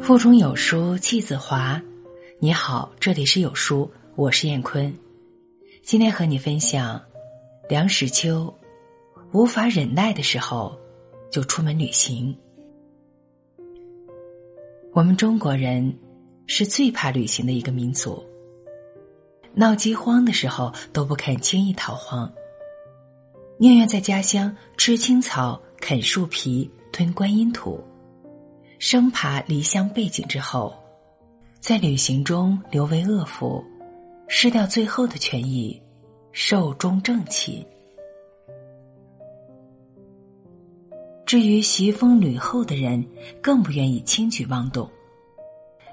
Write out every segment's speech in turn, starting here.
腹中有书气自华。你好，这里是有书，我是燕坤。今天和你分享梁实秋：无法忍耐的时候，就出门旅行。我们中国人是最怕旅行的一个民族。闹饥荒的时候都不肯轻易逃荒，宁愿在家乡吃青草、啃树皮、吞观音土。生怕离乡背井之后，在旅行中留为恶妇，失掉最后的权益，寿终正寝。至于袭封吕后的人，更不愿意轻举妄动。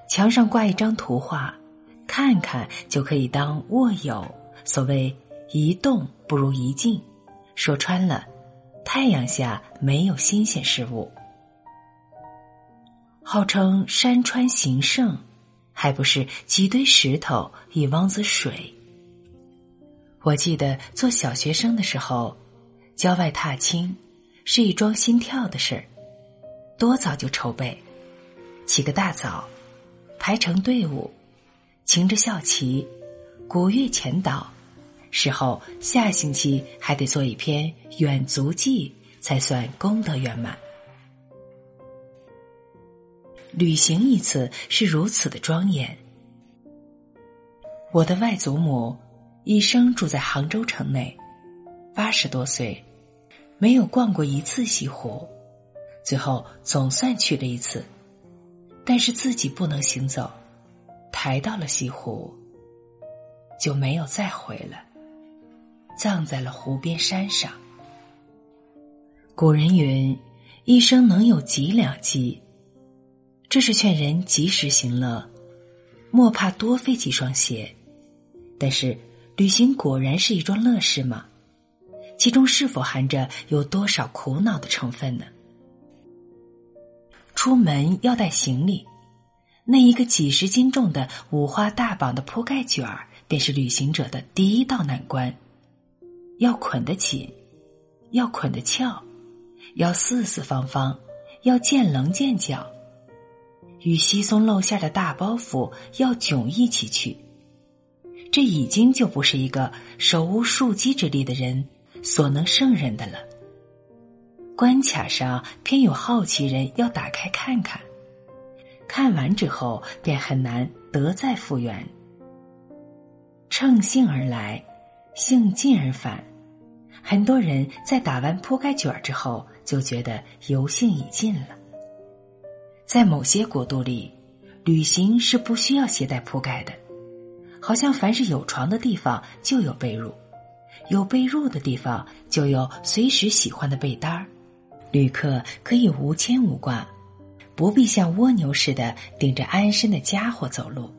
墙上挂一张图画，看看就可以当握有。所谓一动不如一静，说穿了，太阳下没有新鲜事物。号称山川形胜，还不是几堆石头一汪子水？我记得做小学生的时候，郊外踏青是一桩心跳的事儿，多早就筹备，起个大早，排成队伍，擎着校旗，鼓乐前导，事后下星期还得做一篇远足记，才算功德圆满。旅行一次是如此的庄严。我的外祖母一生住在杭州城内，八十多岁，没有逛过一次西湖，最后总算去了一次，但是自己不能行走，抬到了西湖，就没有再回了，葬在了湖边山上。古人云：“一生能有几两金。”这是劝人及时行乐，莫怕多费几双鞋。但是，旅行果然是一桩乐事吗？其中是否含着有多少苦恼的成分呢？出门要带行李，那一个几十斤重的五花大绑的铺盖卷儿，便是旅行者的第一道难关。要捆得紧，要捆得翘，要四四方方，要见棱见角。与稀松露馅的大包袱要迥一起去，这已经就不是一个手无缚鸡之力的人所能胜任的了。关卡上偏有好奇人要打开看看，看完之后便很难得再复原。乘兴而来，兴尽而返，很多人在打完铺盖卷之后就觉得游兴已尽了。在某些国度里，旅行是不需要携带铺盖的，好像凡是有床的地方就有被褥，有被褥的地方就有随时喜欢的被单儿，旅客可以无牵无挂，不必像蜗牛似的顶着安身的家伙走路。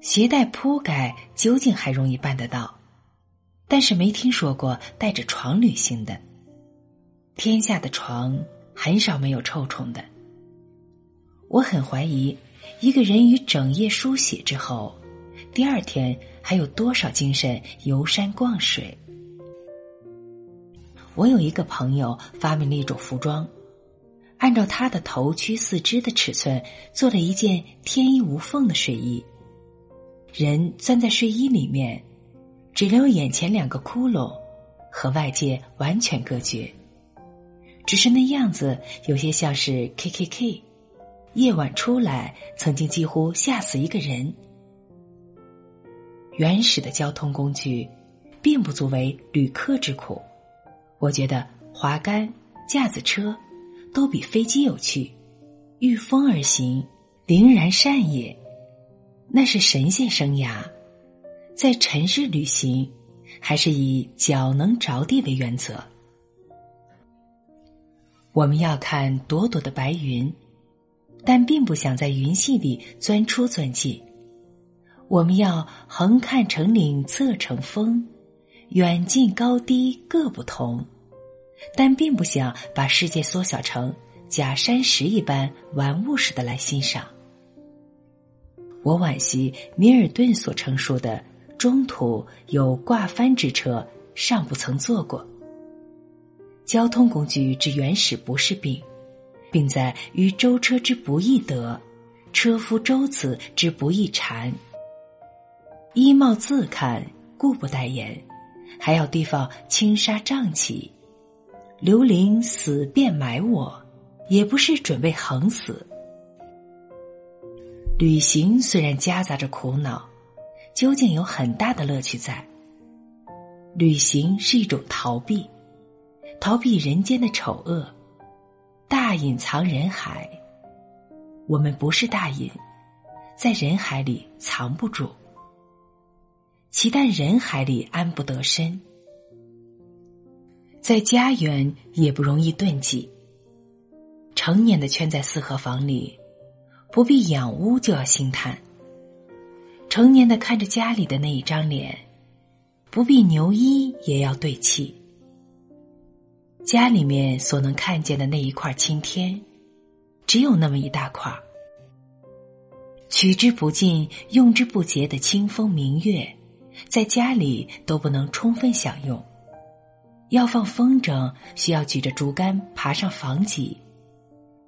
携带铺盖究竟还容易办得到，但是没听说过带着床旅行的。天下的床。很少没有臭虫的。我很怀疑，一个人于整夜书写之后，第二天还有多少精神游山逛水？我有一个朋友发明了一种服装，按照他的头躯四肢的尺寸做了一件天衣无缝的睡衣，人钻在睡衣里面，只留眼前两个窟窿，和外界完全隔绝。只是那样子有些像是 K K K，夜晚出来曾经几乎吓死一个人。原始的交通工具，并不足为旅客之苦。我觉得滑竿、架子车，都比飞机有趣。御风而行，凛然善也。那是神仙生涯，在尘世旅行，还是以脚能着地为原则。我们要看朵朵的白云，但并不想在云隙里钻出钻进。我们要横看成岭侧成峰，远近高低各不同，但并不想把世界缩小成假山石一般玩物似的来欣赏。我惋惜米尔顿所陈述的中途有挂帆之车，尚不曾坐过。交通工具之原始不是病，并在于舟车之不易得，车夫舟子之不易缠。衣帽自看，故不待言，还要提防轻纱瘴气。刘伶死便埋我，也不是准备横死。旅行虽然夹杂着苦恼，究竟有很大的乐趣在。旅行是一种逃避，逃避人间的丑恶。大隐藏人海，我们不是大隐，在人海里藏不住。其但人海里安不得身，在家园也不容易遁迹。成年的圈在四合房里，不必养屋就要心叹；成年的看着家里的那一张脸，不必牛衣也要对气。家里面所能看见的那一块青天，只有那么一大块取之不尽、用之不竭的清风明月。在家里都不能充分享用，要放风筝，需要举着竹竿爬上房脊；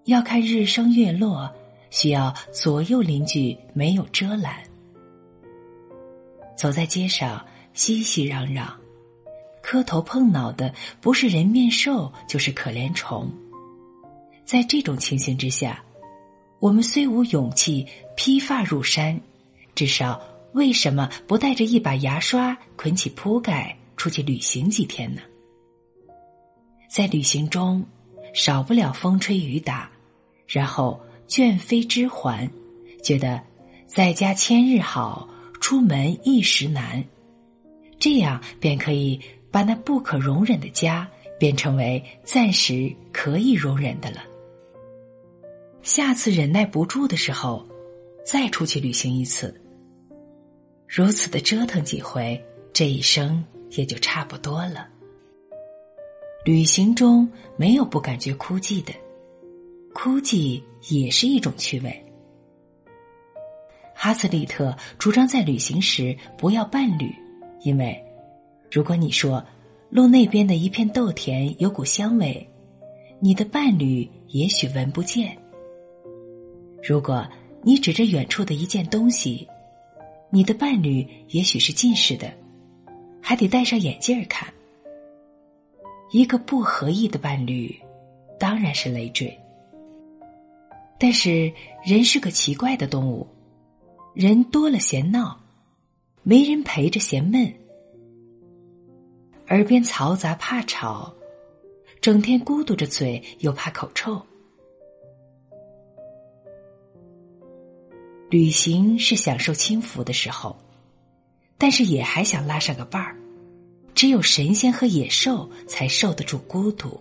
要看日升月落，需要左右邻居没有遮拦。走在街上，熙熙攘攘，磕头碰脑的不是人面兽，就是可怜虫。在这种情形之下，我们虽无勇气披发入山，至少。为什么不带着一把牙刷，捆起铺盖出去旅行几天呢？在旅行中，少不了风吹雨打，然后倦飞之还，觉得在家千日好，出门一时难，这样便可以把那不可容忍的家变成为暂时可以容忍的了。下次忍耐不住的时候，再出去旅行一次。如此的折腾几回，这一生也就差不多了。旅行中没有不感觉枯寂的，枯寂也是一种趣味。哈茨利特主张在旅行时不要伴侣，因为如果你说路那边的一片豆田有股香味，你的伴侣也许闻不见；如果你指着远处的一件东西。你的伴侣也许是近视的，还得戴上眼镜看。一个不合意的伴侣，当然是累赘。但是人是个奇怪的动物，人多了嫌闹，没人陪着嫌闷，耳边嘈杂怕吵，整天咕嘟着嘴又怕口臭。旅行是享受轻浮的时候，但是也还想拉上个伴儿。只有神仙和野兽才受得住孤独。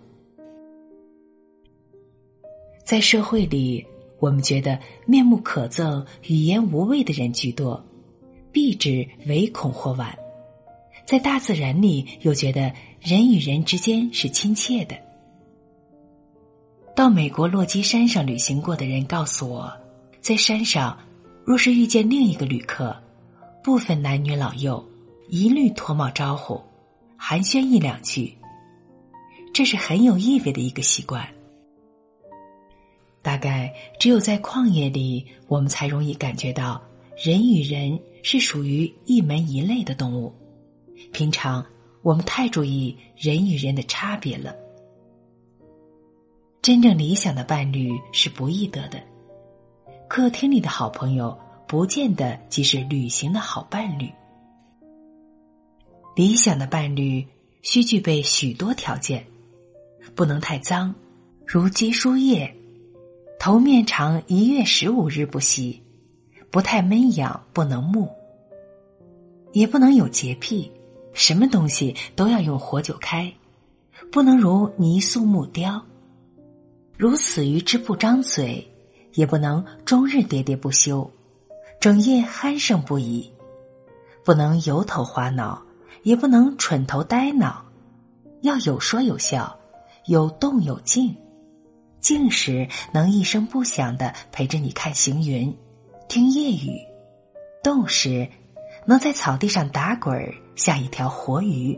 在社会里，我们觉得面目可憎、语言无味的人居多，避之唯恐或晚；在大自然里，又觉得人与人之间是亲切的。到美国落基山上旅行过的人告诉我，在山上。若是遇见另一个旅客，不分男女老幼，一律脱帽招呼，寒暄一两句，这是很有意味的一个习惯。大概只有在旷野里，我们才容易感觉到人与人是属于一门一类的动物。平常我们太注意人与人的差别了。真正理想的伴侣是不易得的。客厅里的好朋友，不见得即是旅行的好伴侣。理想的伴侣需具备许多条件：不能太脏，如积书液；头面长一月十五日不洗；不太闷痒，不能木；也不能有洁癖，什么东西都要用活酒开，不能如泥塑木雕。如死鱼之不张嘴。也不能终日喋喋不休，整夜鼾声不已；不能油头滑脑，也不能蠢头呆脑，要有说有笑，有动有静。静时能一声不响的陪着你看行云，听夜雨；动时能在草地上打滚儿，像一条活鱼。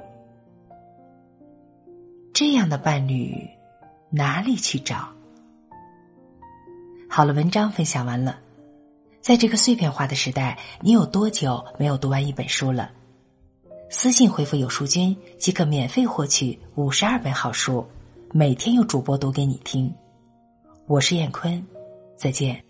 这样的伴侣，哪里去找？好了，文章分享完了。在这个碎片化的时代，你有多久没有读完一本书了？私信回复“有书君”即可免费获取五十二本好书，每天有主播读给你听。我是燕坤，再见。